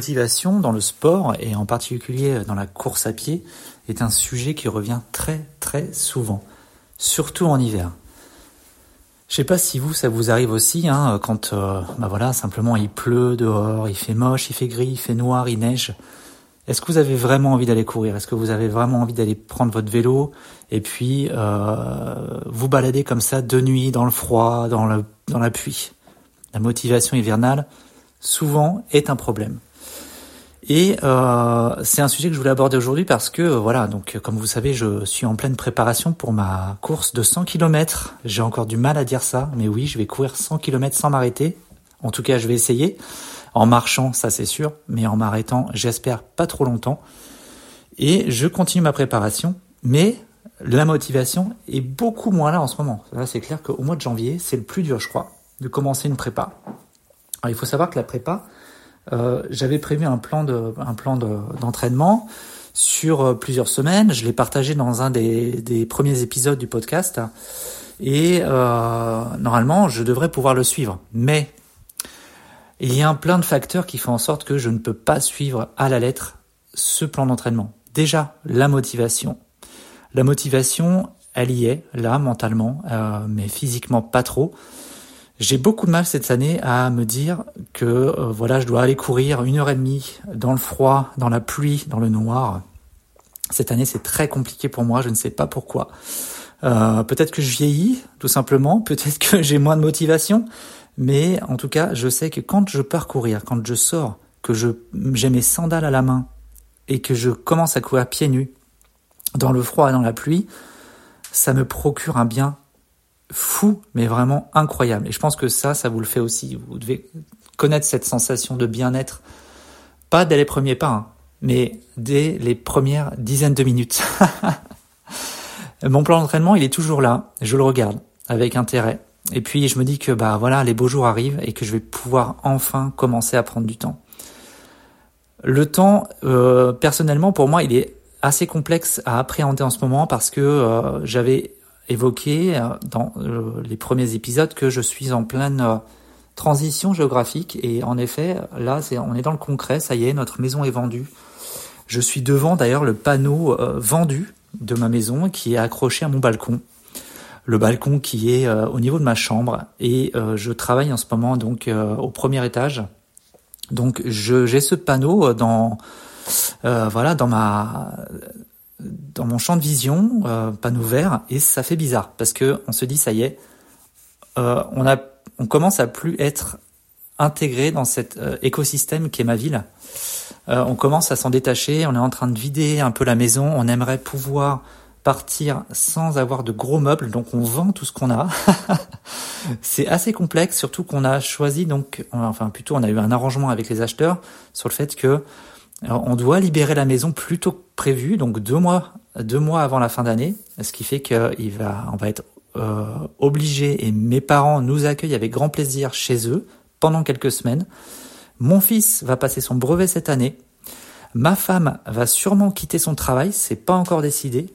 Motivation dans le sport et en particulier dans la course à pied est un sujet qui revient très très souvent, surtout en hiver. Je sais pas si vous ça vous arrive aussi hein, quand euh, bah voilà simplement il pleut dehors, il fait moche, il fait gris, il fait noir, il neige. Est-ce que vous avez vraiment envie d'aller courir? Est-ce que vous avez vraiment envie d'aller prendre votre vélo et puis euh, vous balader comme ça de nuit dans le froid, dans la pluie? La motivation hivernale souvent est un problème. Et euh, c'est un sujet que je voulais aborder aujourd'hui parce que voilà, donc comme vous savez, je suis en pleine préparation pour ma course de 100 km. J'ai encore du mal à dire ça, mais oui, je vais courir 100 km sans m'arrêter. En tout cas, je vais essayer. En marchant, ça c'est sûr, mais en m'arrêtant, j'espère pas trop longtemps. Et je continue ma préparation, mais la motivation est beaucoup moins là en ce moment. Là, c'est clair qu'au mois de janvier, c'est le plus dur, je crois, de commencer une prépa. Alors, il faut savoir que la prépa, euh, j'avais prévu un plan plan d'entraînement sur euh, plusieurs semaines. Je l'ai partagé dans un des, premiers épisodes du podcast. Et euh, normalement, je devrais pouvoir le suivre. Mais il y a un plein de facteurs qui font en sorte que je ne peux pas suivre à la lettre ce plan d'entraînement. Déjà, la motivation. La motivation, elle y est, là, mentalement, mais physiquement pas trop. J'ai beaucoup de mal cette année à me dire que euh, voilà, je dois aller courir une heure et demie dans le froid, dans la pluie, dans le noir. Cette année, c'est très compliqué pour moi. Je ne sais pas pourquoi. Euh, peut-être que je vieillis, tout simplement. Peut-être que j'ai moins de motivation. Mais en tout cas, je sais que quand je pars courir, quand je sors, que j'ai mes sandales à la main et que je commence à courir pieds nus dans le froid et dans la pluie, ça me procure un bien fou, mais vraiment incroyable. Et je pense que ça, ça vous le fait aussi. Vous devez connaître cette sensation de bien-être, pas dès les premiers pas, hein, mais dès les premières dizaines de minutes. Mon plan d'entraînement, il est toujours là. Je le regarde avec intérêt. Et puis je me dis que bah voilà, les beaux jours arrivent et que je vais pouvoir enfin commencer à prendre du temps. Le temps, euh, personnellement, pour moi, il est assez complexe à appréhender en ce moment parce que euh, j'avais évoqué euh, dans euh, les premiers épisodes que je suis en pleine euh, transition géographique. Et en effet là c'est on est dans le concret ça y est notre maison est vendue. Je suis devant d'ailleurs le panneau vendu de ma maison qui est accroché à mon balcon. Le balcon qui est au niveau de ma chambre. Et je travaille en ce moment donc au premier étage. Donc j'ai ce panneau dans voilà dans ma dans mon champ de vision, euh, panneau et ça fait bizarre parce que on se dit ça y est, euh, on a, on commence à plus être intégré dans cet euh, écosystème qui est ma ville. Euh, on commence à s'en détacher, on est en train de vider un peu la maison, on aimerait pouvoir partir sans avoir de gros meubles, donc on vend tout ce qu'on a. c'est assez complexe, surtout qu'on a choisi donc, enfin plutôt on a eu un arrangement avec les acheteurs sur le fait que on doit libérer la maison plus tôt que prévu, donc deux mois, deux mois avant la fin d'année, ce qui fait qu'il va, on va être euh, obligé et mes parents nous accueillent avec grand plaisir chez eux pendant quelques semaines. Mon fils va passer son brevet cette année. Ma femme va sûrement quitter son travail, c'est pas encore décidé.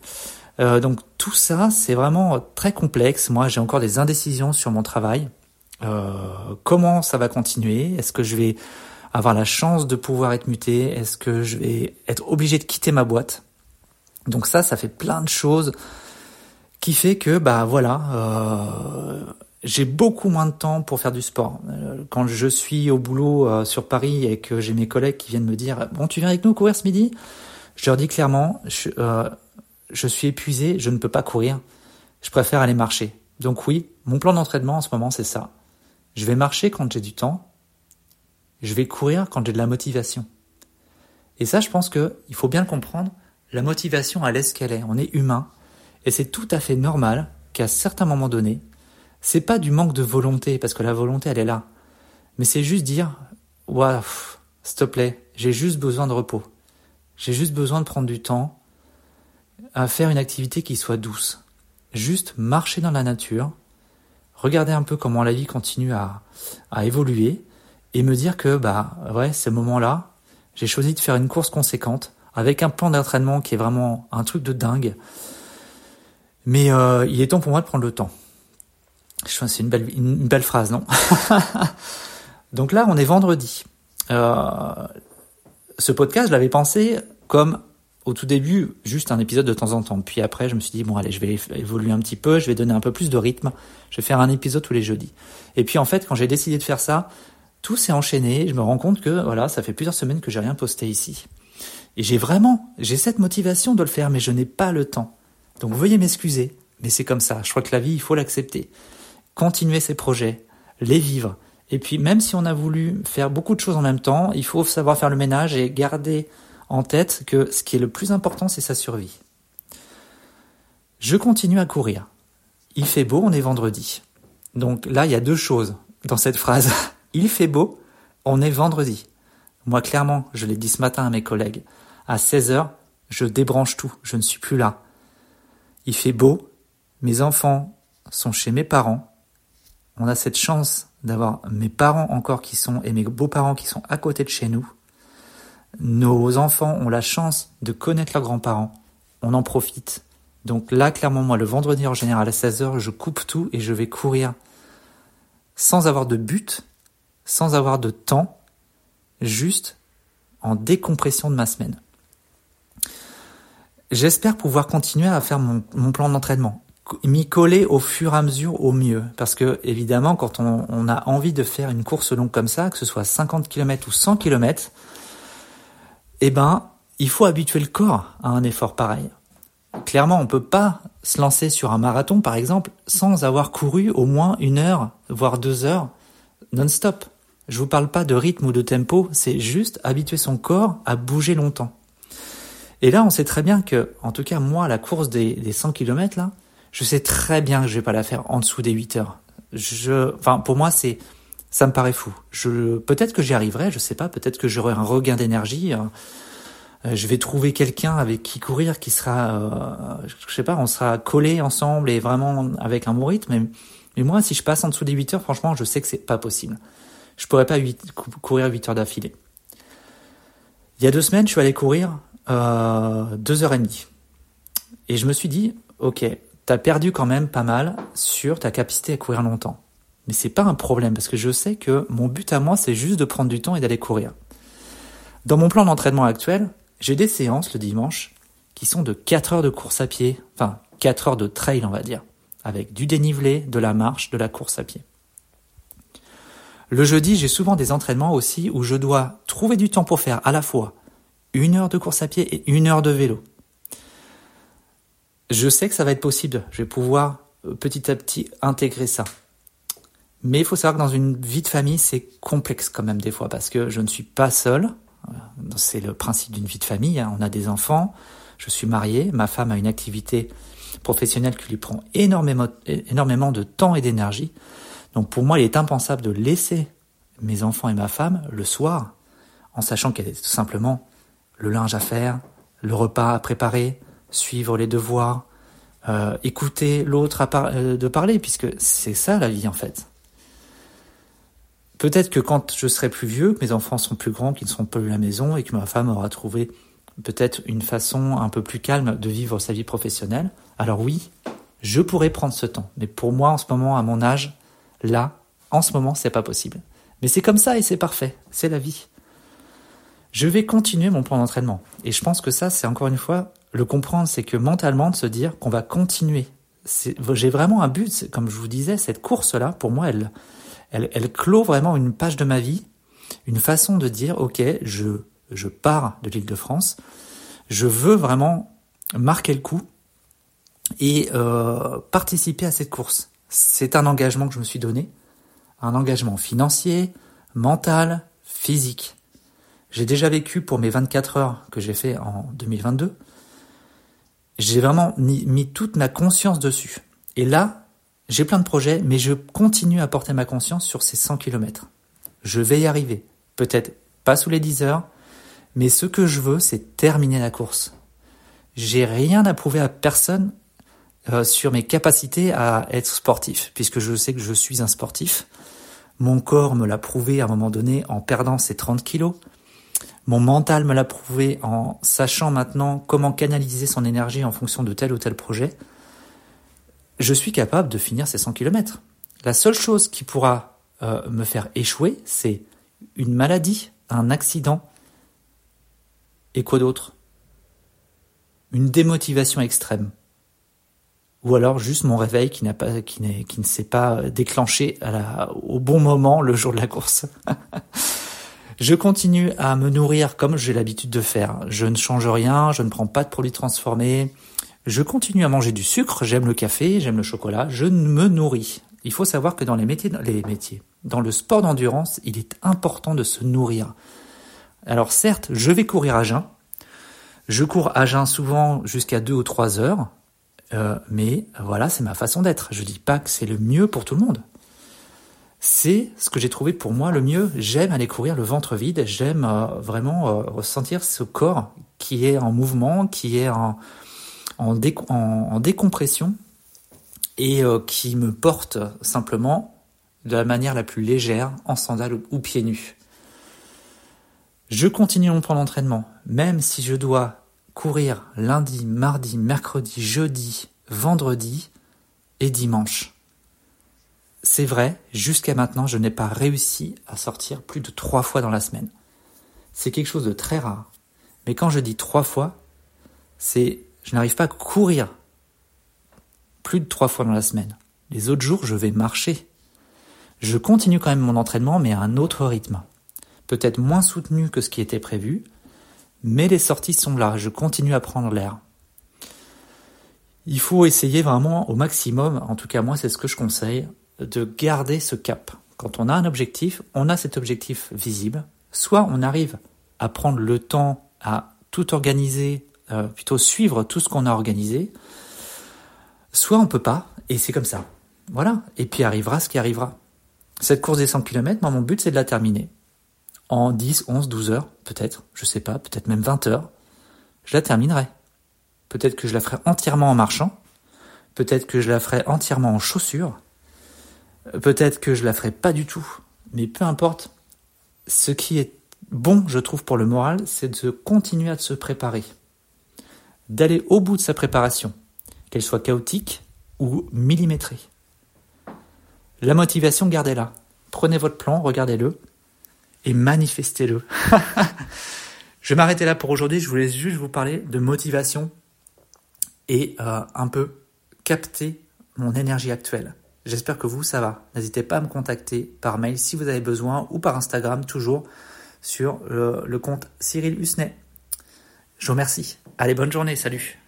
Euh, donc tout ça, c'est vraiment très complexe. Moi, j'ai encore des indécisions sur mon travail. Euh, comment ça va continuer? Est-ce que je vais avoir la chance de pouvoir être muté Est-ce que je vais être obligé de quitter ma boîte? Donc ça, ça fait plein de choses qui fait que bah voilà, euh, j'ai beaucoup moins de temps pour faire du sport. Euh, quand je suis au boulot euh, sur Paris et que j'ai mes collègues qui viennent me dire bon tu viens avec nous courir ce midi, je leur dis clairement je, je suis épuisé, je ne peux pas courir, je préfère aller marcher. Donc oui, mon plan d'entraînement en ce moment c'est ça. Je vais marcher quand j'ai du temps je vais courir quand j'ai de la motivation. Et ça, je pense que il faut bien le comprendre. La motivation, elle est ce qu'elle est. On est humain. Et c'est tout à fait normal qu'à certains moments donnés, c'est pas du manque de volonté, parce que la volonté, elle est là. Mais c'est juste dire, waouh, s'il te plaît, j'ai juste besoin de repos. J'ai juste besoin de prendre du temps à faire une activité qui soit douce. Juste marcher dans la nature, regarder un peu comment la vie continue à, à évoluer, et me dire que bah ouais, ce moment-là, j'ai choisi de faire une course conséquente avec un plan d'entraînement qui est vraiment un truc de dingue. Mais euh, il est temps pour moi de prendre le temps. Je pense c'est une belle une, belle phrase, non? Donc là, on est vendredi. Euh, ce podcast, je l'avais pensé comme au tout début, juste un épisode de temps en temps. Puis après, je me suis dit, bon, allez, je vais évoluer un petit peu, je vais donner un peu plus de rythme. Je vais faire un épisode tous les jeudis. Et puis en fait, quand j'ai décidé de faire ça, tout s'est enchaîné. Je me rends compte que, voilà, ça fait plusieurs semaines que j'ai rien posté ici. Et j'ai vraiment, j'ai cette motivation de le faire, mais je n'ai pas le temps. Donc veuillez m'excuser, mais c'est comme ça. Je crois que la vie, il faut l'accepter. Continuer ses projets, les vivre. Et puis même si on a voulu faire beaucoup de choses en même temps, il faut savoir faire le ménage et garder en tête que ce qui est le plus important, c'est sa survie. Je continue à courir. Il fait beau, on est vendredi. Donc là, il y a deux choses dans cette phrase. Il fait beau, on est vendredi. Moi, clairement, je l'ai dit ce matin à mes collègues. À 16 heures, je débranche tout, je ne suis plus là. Il fait beau, mes enfants sont chez mes parents. On a cette chance d'avoir mes parents encore qui sont et mes beaux-parents qui sont à côté de chez nous. Nos enfants ont la chance de connaître leurs grands-parents. On en profite. Donc là, clairement, moi, le vendredi en général à 16h, je coupe tout et je vais courir sans avoir de but, sans avoir de temps, juste en décompression de ma semaine. J'espère pouvoir continuer à faire mon, plan d'entraînement, m'y coller au fur et à mesure au mieux. Parce que, évidemment, quand on, a envie de faire une course longue comme ça, que ce soit 50 km ou 100 km, eh ben, il faut habituer le corps à un effort pareil. Clairement, on peut pas se lancer sur un marathon, par exemple, sans avoir couru au moins une heure, voire deux heures, non-stop. Je vous parle pas de rythme ou de tempo, c'est juste habituer son corps à bouger longtemps. Et là, on sait très bien que, en tout cas, moi, la course des, 100 km, là, je sais très bien que je vais pas la faire en dessous des 8 heures. Je, enfin, pour moi, c'est, ça me paraît fou. Je, peut-être que j'y arriverai, je sais pas, peut-être que j'aurai un regain d'énergie. Euh, euh, je vais trouver quelqu'un avec qui courir qui sera, euh, je sais pas, on sera collés ensemble et vraiment avec un bon rythme. Mais, mais moi, si je passe en dessous des 8 heures, franchement, je sais que c'est pas possible. Je pourrais pas courir 8 heures d'affilée. Il y a deux semaines, je suis allé courir euh, deux heures et demie. Et je me suis dit, ok, t'as perdu quand même pas mal sur ta capacité à courir longtemps. Mais c'est pas un problème parce que je sais que mon but à moi, c'est juste de prendre du temps et d'aller courir. Dans mon plan d'entraînement actuel, j'ai des séances le dimanche qui sont de 4 heures de course à pied, enfin 4 heures de trail on va dire, avec du dénivelé, de la marche, de la course à pied. Le jeudi, j'ai souvent des entraînements aussi où je dois trouver du temps pour faire à la fois une heure de course à pied et une heure de vélo. Je sais que ça va être possible, je vais pouvoir euh, petit à petit intégrer ça. Mais il faut savoir que dans une vie de famille, c'est complexe quand même des fois parce que je ne suis pas seul. C'est le principe d'une vie de famille. Hein. On a des enfants, je suis marié, ma femme a une activité professionnelle qui lui prend énormément, énormément de temps et d'énergie. Donc pour moi, il est impensable de laisser mes enfants et ma femme le soir en sachant qu'elle est tout simplement le linge à faire, le repas à préparer, suivre les devoirs, euh, écouter l'autre euh, de parler, puisque c'est ça la vie en fait. Peut-être que quand je serai plus vieux, que mes enfants sont plus grands, qu'ils ne seront plus à la maison et que ma femme aura trouvé peut-être une façon un peu plus calme de vivre sa vie professionnelle, alors oui, je pourrais prendre ce temps. Mais pour moi, en ce moment, à mon âge, là, en ce moment, c'est pas possible. Mais c'est comme ça et c'est parfait. C'est la vie. Je vais continuer mon plan d'entraînement. Et je pense que ça, c'est encore une fois, le comprendre, c'est que mentalement, de se dire qu'on va continuer. J'ai vraiment un but, comme je vous disais, cette course-là, pour moi, elle, elle, clôt vraiment une page de ma vie, une façon de dire, ok, je, je pars de l'île de France, je veux vraiment marquer le coup et euh, participer à cette course. C'est un engagement que je me suis donné, un engagement financier, mental, physique. J'ai déjà vécu pour mes 24 heures que j'ai fait en 2022. J'ai vraiment mis toute ma conscience dessus. Et là, j'ai plein de projets, mais je continue à porter ma conscience sur ces 100 km. Je vais y arriver. Peut-être pas sous les 10 heures, mais ce que je veux, c'est terminer la course. J'ai rien à prouver à personne euh, sur mes capacités à être sportif, puisque je sais que je suis un sportif. Mon corps me l'a prouvé à un moment donné en perdant ses 30 kilos. Mon mental me l'a prouvé en sachant maintenant comment canaliser son énergie en fonction de tel ou tel projet je suis capable de finir ces 100 km. La seule chose qui pourra euh, me faire échouer, c'est une maladie, un accident, Et quoi d'autre? Une démotivation extrême. Ou alors juste mon réveil qui n'a pas, qui, n'est, qui ne s'est pas déclenché à la, au bon moment le jour de la course. je continue à me nourrir comme j'ai l'habitude de faire. Je ne change rien, je ne prends pas de produits transformés. Je continue à manger du sucre, j'aime le café, j'aime le chocolat, je me nourris. Il faut savoir que dans les métiers, les métiers, dans le sport d'endurance, il est important de se nourrir. Alors certes, je vais courir à jeun. Je cours à jeun souvent jusqu'à 2 ou 3 heures. Euh, mais voilà, c'est ma façon d'être. Je dis pas que c'est le mieux pour tout le monde. C'est ce que j'ai trouvé pour moi le mieux. J'aime aller courir le ventre vide. J'aime euh, vraiment euh, ressentir ce corps qui est en mouvement, qui est en, décompression et qui me porte simplement de la manière la plus légère en sandales ou pieds nus. Je continue mon plan d'entraînement, même si je dois courir lundi, mardi, mercredi, jeudi, vendredi et dimanche. C'est vrai, jusqu'à maintenant, je n'ai pas réussi à sortir plus de trois fois dans la semaine. C'est quelque chose de très rare. Mais quand je dis trois fois, c'est je n'arrive pas à courir plus de trois fois dans la semaine. Les autres jours, je vais marcher. Je continue quand même mon entraînement, mais à un autre rythme. Peut-être moins soutenu que ce qui était prévu, mais les sorties sont là, je continue à prendre l'air. Il faut essayer vraiment au maximum, en tout cas moi c'est ce que je conseille, de garder ce cap. Quand on a un objectif, on a cet objectif visible. Soit on arrive à prendre le temps à tout organiser, euh, plutôt suivre tout ce qu'on a organisé, soit on peut pas, et c'est comme ça. Voilà, et puis arrivera ce qui arrivera. Cette course des 100 km, moi mon but c'est de la terminer en 10, 11, 12 heures, peut-être, je sais pas, peut-être même 20 heures, je la terminerai. Peut-être que je la ferai entièrement en marchant, peut-être que je la ferai entièrement en chaussures, peut-être que je la ferai pas du tout, mais peu importe, ce qui est bon, je trouve, pour le moral, c'est de continuer à se préparer, d'aller au bout de sa préparation, qu'elle soit chaotique ou millimétrée. La motivation, gardez-la. Prenez votre plan, regardez-le, et manifestez-le. je vais m'arrêter là pour aujourd'hui. Je voulais juste vous parler de motivation et euh, un peu capter mon énergie actuelle. J'espère que vous, ça va. N'hésitez pas à me contacter par mail si vous avez besoin ou par Instagram toujours sur le, compte Cyril Husnet. Je vous remercie. Allez, bonne journée. Salut.